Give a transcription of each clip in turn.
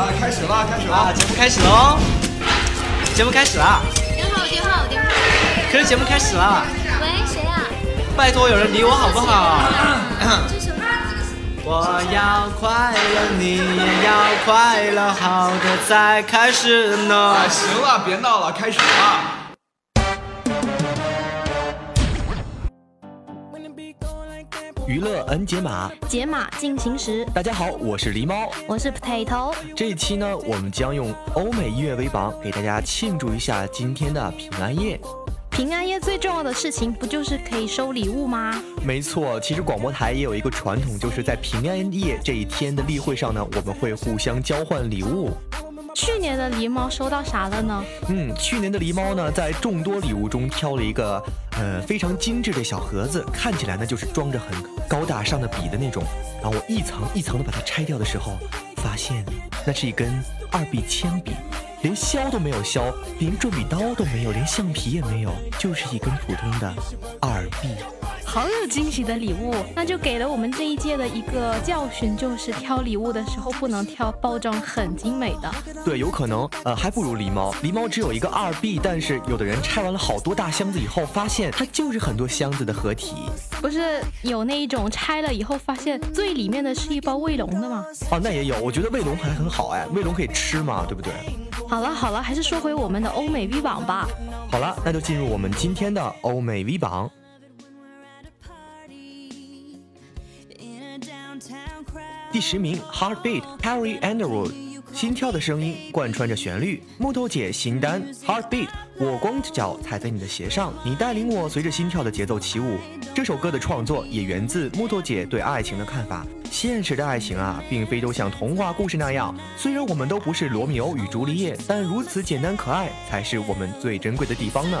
啊，开始了，开始了，节目开始喽！节目开始了。电话，电话，电话。可是节目开始了。喂，谁啊？拜托，有人理我好不好？我要快乐，你也要快乐，好的再开始呢。行了，别闹了，开始了。娱乐 N 解码，解码进行时。大家好，我是狸猫，我是 Potato。这一期呢，我们将用欧美音乐为榜，给大家庆祝一下今天的平安夜。平安夜最重要的事情，不就是可以收礼物吗？没错，其实广播台也有一个传统，就是在平安夜这一天的例会上呢，我们会互相交换礼物。去年的狸猫收到啥了呢？嗯，去年的狸猫呢，在众多礼物中挑了一个，呃，非常精致的小盒子，看起来呢就是装着很高大上的笔的那种。然后我一层一层的把它拆掉的时候，发现那是一根二 B 铅笔，连削都没有削，连转笔刀都没有，连橡皮也没有，就是一根普通的二 B。好有惊喜的礼物，那就给了我们这一届的一个教训，就是挑礼物的时候不能挑包装很精美的。对，有可能，呃，还不如狸猫。狸猫只有一个二 B，但是有的人拆完了好多大箱子以后，发现它就是很多箱子的合体。不是有那一种拆了以后发现最里面的是一包卫龙的吗？哦，那也有，我觉得卫龙还很好哎，卫龙可以吃嘛，对不对？好了好了，还是说回我们的欧美 V 榜吧。好了，那就进入我们今天的欧美 V 榜。第十名，Heartbeat，Harry Underwood，心跳的声音贯穿着旋律。木头姐新单，Heartbeat，我光着脚踩在你的鞋上，你带领我随着心跳的节奏起舞。这首歌的创作也源自木头姐对爱情的看法。现实的爱情啊，并非都像童话故事那样。虽然我们都不是罗密欧与朱丽叶，但如此简单可爱，才是我们最珍贵的地方呢。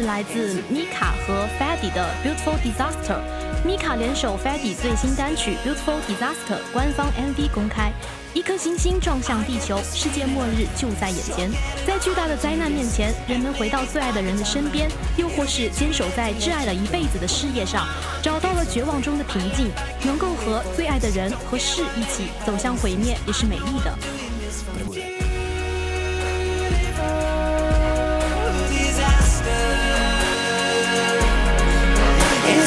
是来自 Mika 和 Fadi 的 Beautiful Disaster。Mika 联手 Fadi 最新单曲 Beautiful Disaster 官方 MV 公开，一颗行星撞向地球，世界末日就在眼前。在巨大的灾难面前，人们回到最爱的人的身边，又或是坚守在挚爱了一辈子的事业上，找到了绝望中的平静。能够和最爱的人和事一起走向毁灭，也是美丽的。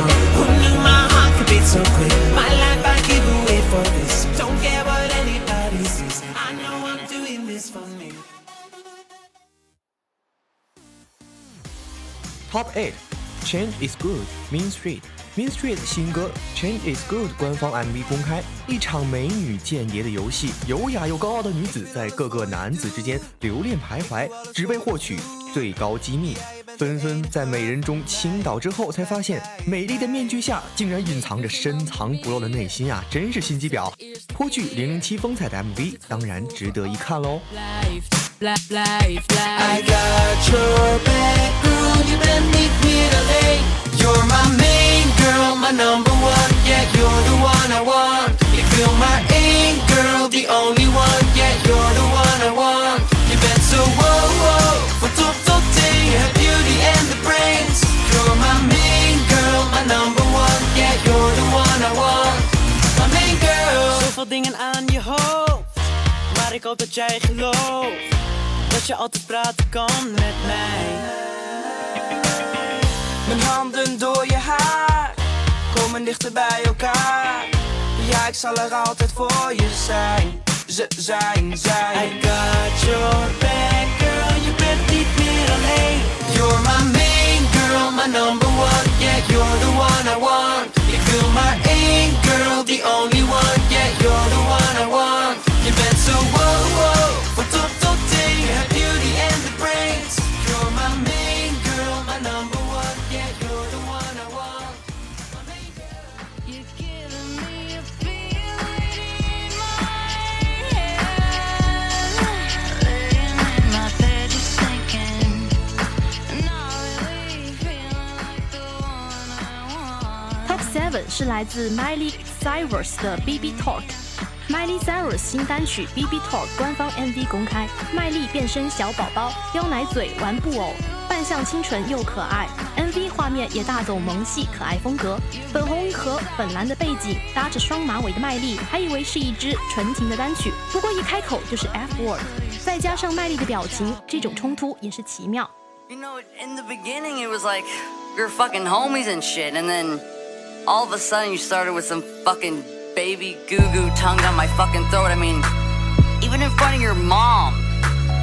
go. Who knew my heart could beat so quick? My life I give away for this. Don't care what anybody sees. I know I'm doing this for me. Top 8 Change is good Mean Street Mean Street 新歌 Change is good 官方 MV 公开，一场美女间谍的游戏，优雅又高傲的女子在各个男子之间留恋徘徊，只为获取最高机密。纷纷在美人中倾倒之后，才发现美丽的面具下竟然隐藏着深藏不露的内心啊！真是心机婊。颇具零零七风采的 MV，当然值得一看喽。I got your back, girl. You beneath me today. You're my main girl, my number one. Yeah, you're the one I want. You feel my aim, girl, the only one. Yeah, you're the one I want. You've been so whoa whoa for top. You have beauty and the brains. You're my main girl, my number one. Yeah, you're the one I want. My main girl. Zoveel dingen aan je hoofd, maar ik hoop dat jij gelooft dat je altijd praten kan met mij. Mijn handen door je haar komen dichter bij elkaar. Ja, ik zal er altijd voor je zijn. Z zijn, zijn. I got your back, girl. Je bent niet meer alleen. You're my main girl, my number one. Yeah, you're the one I want. You feel my aim, girl, the only one. Yeah, you're the one I want. 是来自 Miley Cyrus 的 BB Talk。Miley Cyrus 新单曲 BB Talk 官方 MV 公开，麦莉变身小宝宝，叼奶嘴玩布偶，扮相清纯又可爱。MV 画面也大走萌系可爱风格，粉红和粉蓝的背景，搭着双马尾的麦莉，还以为是一支纯情的单曲，不过一开口就是 F word，再加上麦莉的表情，这种冲突也是奇妙。You know, in the beginning, it was like you're fucking homies and shit, and then all of a sudden you started with some fucking baby goo goo tongue down my fucking throat. I mean, even in front of your mom.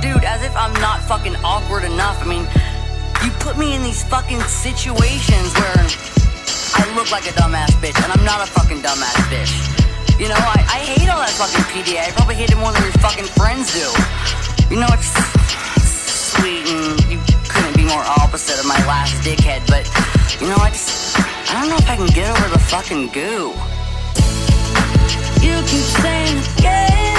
Dude, as if I'm not fucking awkward enough. I mean, you put me in these fucking situations where I look like a dumbass bitch, and I'm not a fucking dumbass bitch. You know, I, I hate all that fucking PDA. I probably hate it more than your fucking friends do. You know, it's sweet and you couldn't be more opposite of my last dickhead, but you know, I just I don't know if I can get over the fucking goo. You keep saying again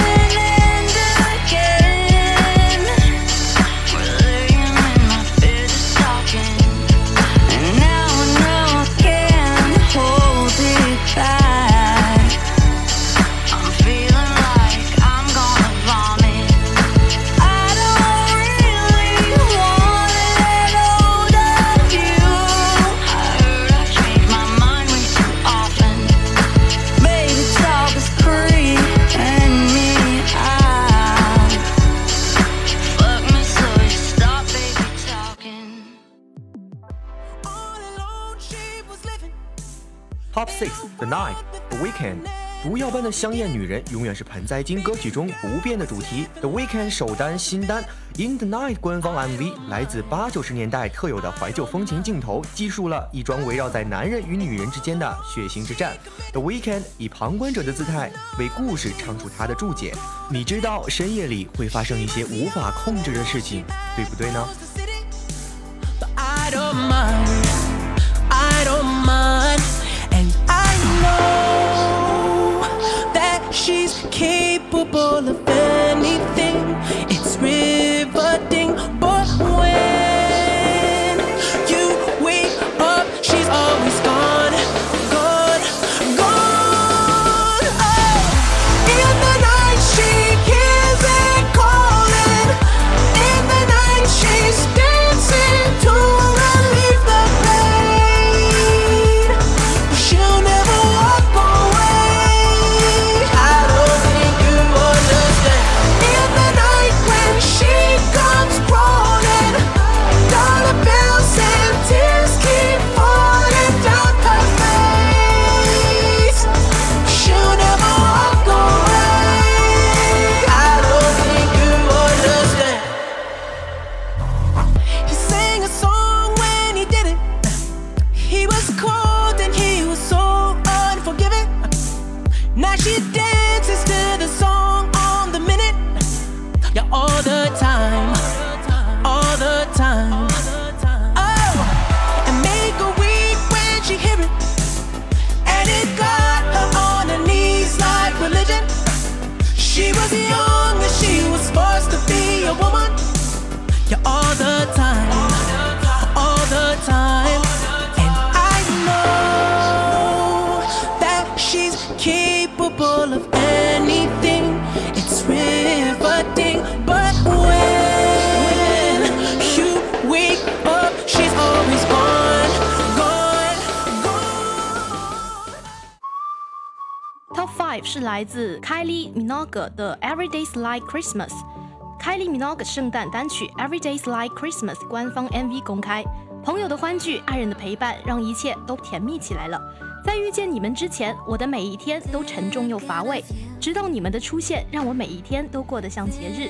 毒药般的香艳女人永远是盆栽金歌曲中不变的主题。The Weeknd 首单新单《In the Night》官方 MV 来自八九十年代特有的怀旧风情镜头，记述了一桩围绕在男人与女人之间的血腥之战。The Weeknd 以旁观者的姿态为故事唱出他的注解。你知道深夜里会发生一些无法控制的事情，对不对呢？I don't mind, I don't mind, she's capable of anything. 是来自 Kylie Minogue 的 Everyday's Like Christmas。Kylie Minogue 圣诞单曲 Everyday's Like Christmas 官方 MV 公开，朋友的欢聚，爱人的陪伴，让一切都甜蜜起来了。在遇见你们之前，我的每一天都沉重又乏味，直到你们的出现，让我每一天都过得像节日。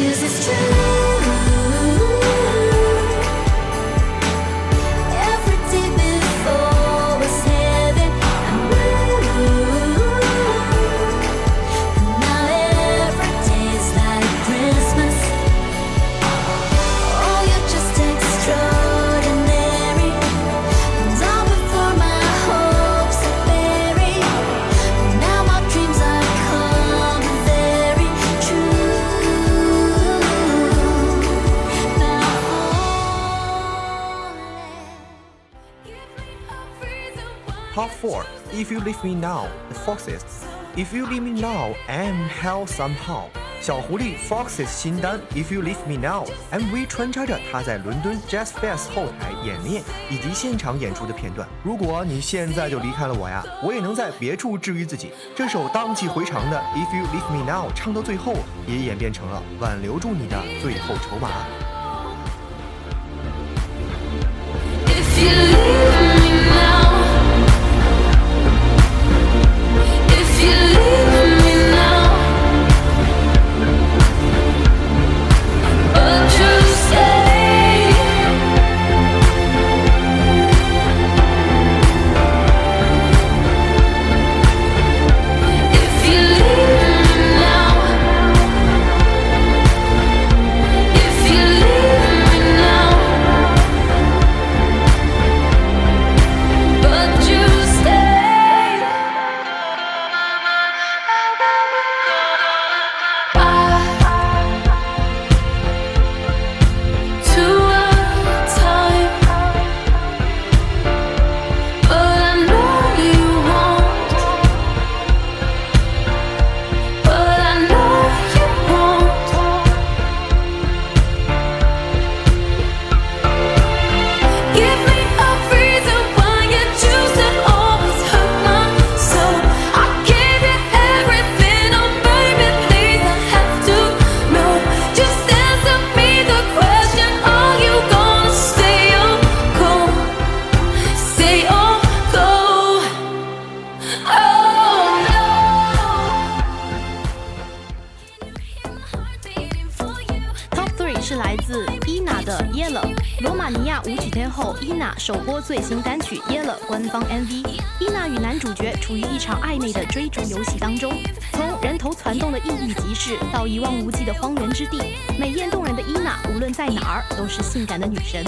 Cause it's true. If You Leave Me Now The Foxes If You Leave Me Now I'm Hell Somehow 小狐狸 Foxes 新单 If You Leave Me Now MV 穿插着他在伦敦 Jazz Fest 后台演练以及现场演出的片段。如果你现在就离开了我呀，我也能在别处治愈自己。这首荡气回肠的 If You Leave Me Now 唱到最后也演变成了挽留住你的最后筹码。首播最新单曲《Yellow》官方 MV。伊娜与男主角处于一场暧昧的追逐游戏当中，从人头攒动的异域集市到一望无际的荒原之地，美艳动人的伊娜无论在哪儿都是性感的女神。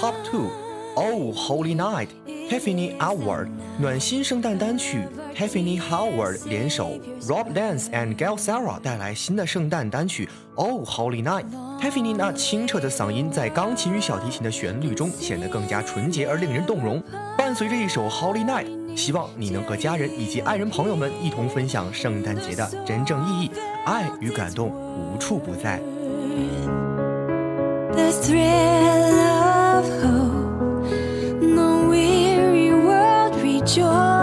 Top Two，Oh Holy Night》，Tiffany Howard. 暖心圣诞单曲，Tiffany Howard 联手。Rob Dance and Gail Sarah 带来新的圣诞单曲《Oh Holy Night》。Tiffany 那清澈的嗓音在钢琴与小提琴的旋律中显得更加纯洁而令人动容。伴随着一首《Holy Night》，希望你能和家人以及爱人朋友们一同分享圣诞节的真正意义，爱与感动无处不在。of hope, no weary world rejoice.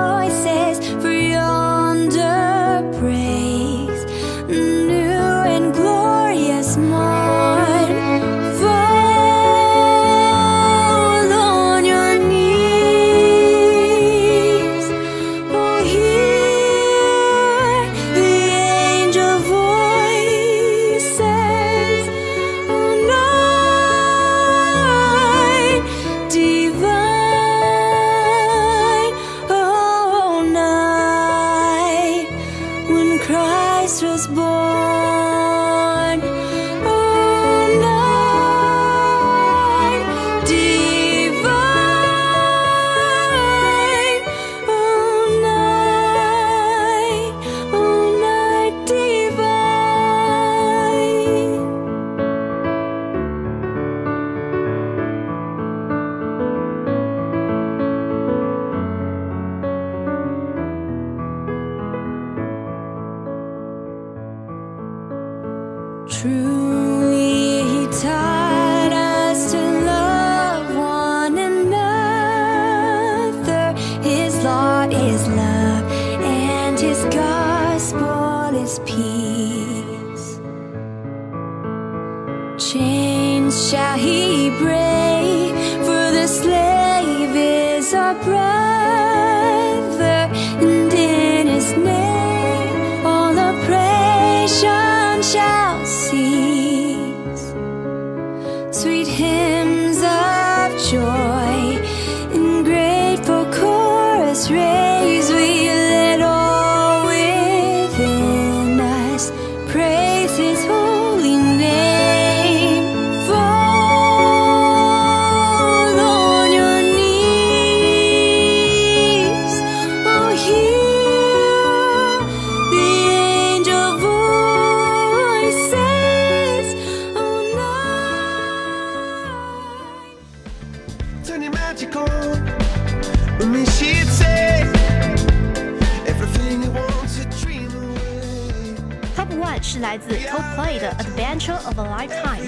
One 是来自 Coldplay 的 Adventure of a Lifetime。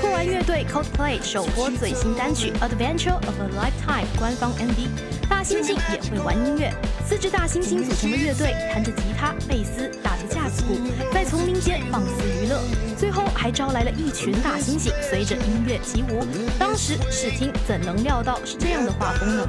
酷玩乐队 Coldplay 首播最新单曲 Adventure of a Lifetime 官方 MV。大猩猩也会玩音乐，四只大猩猩组成的乐队弹着吉他、贝斯，打着架子鼓，在丛林间放肆娱乐。最后还招来了一群大猩猩，随着音乐起舞。当时试听怎能料到是这样的画风呢？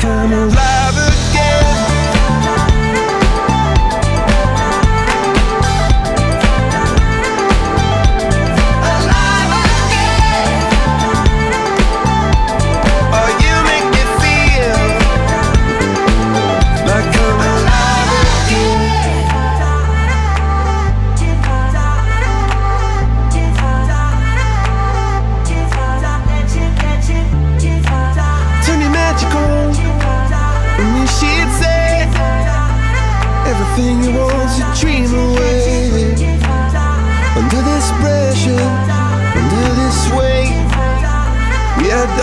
come on.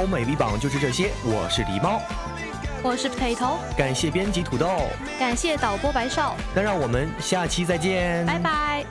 欧美 V 榜就是这些。我是狸猫，我是佩头，感谢编辑土豆，感谢导播白少，那让我们下期再见，拜拜。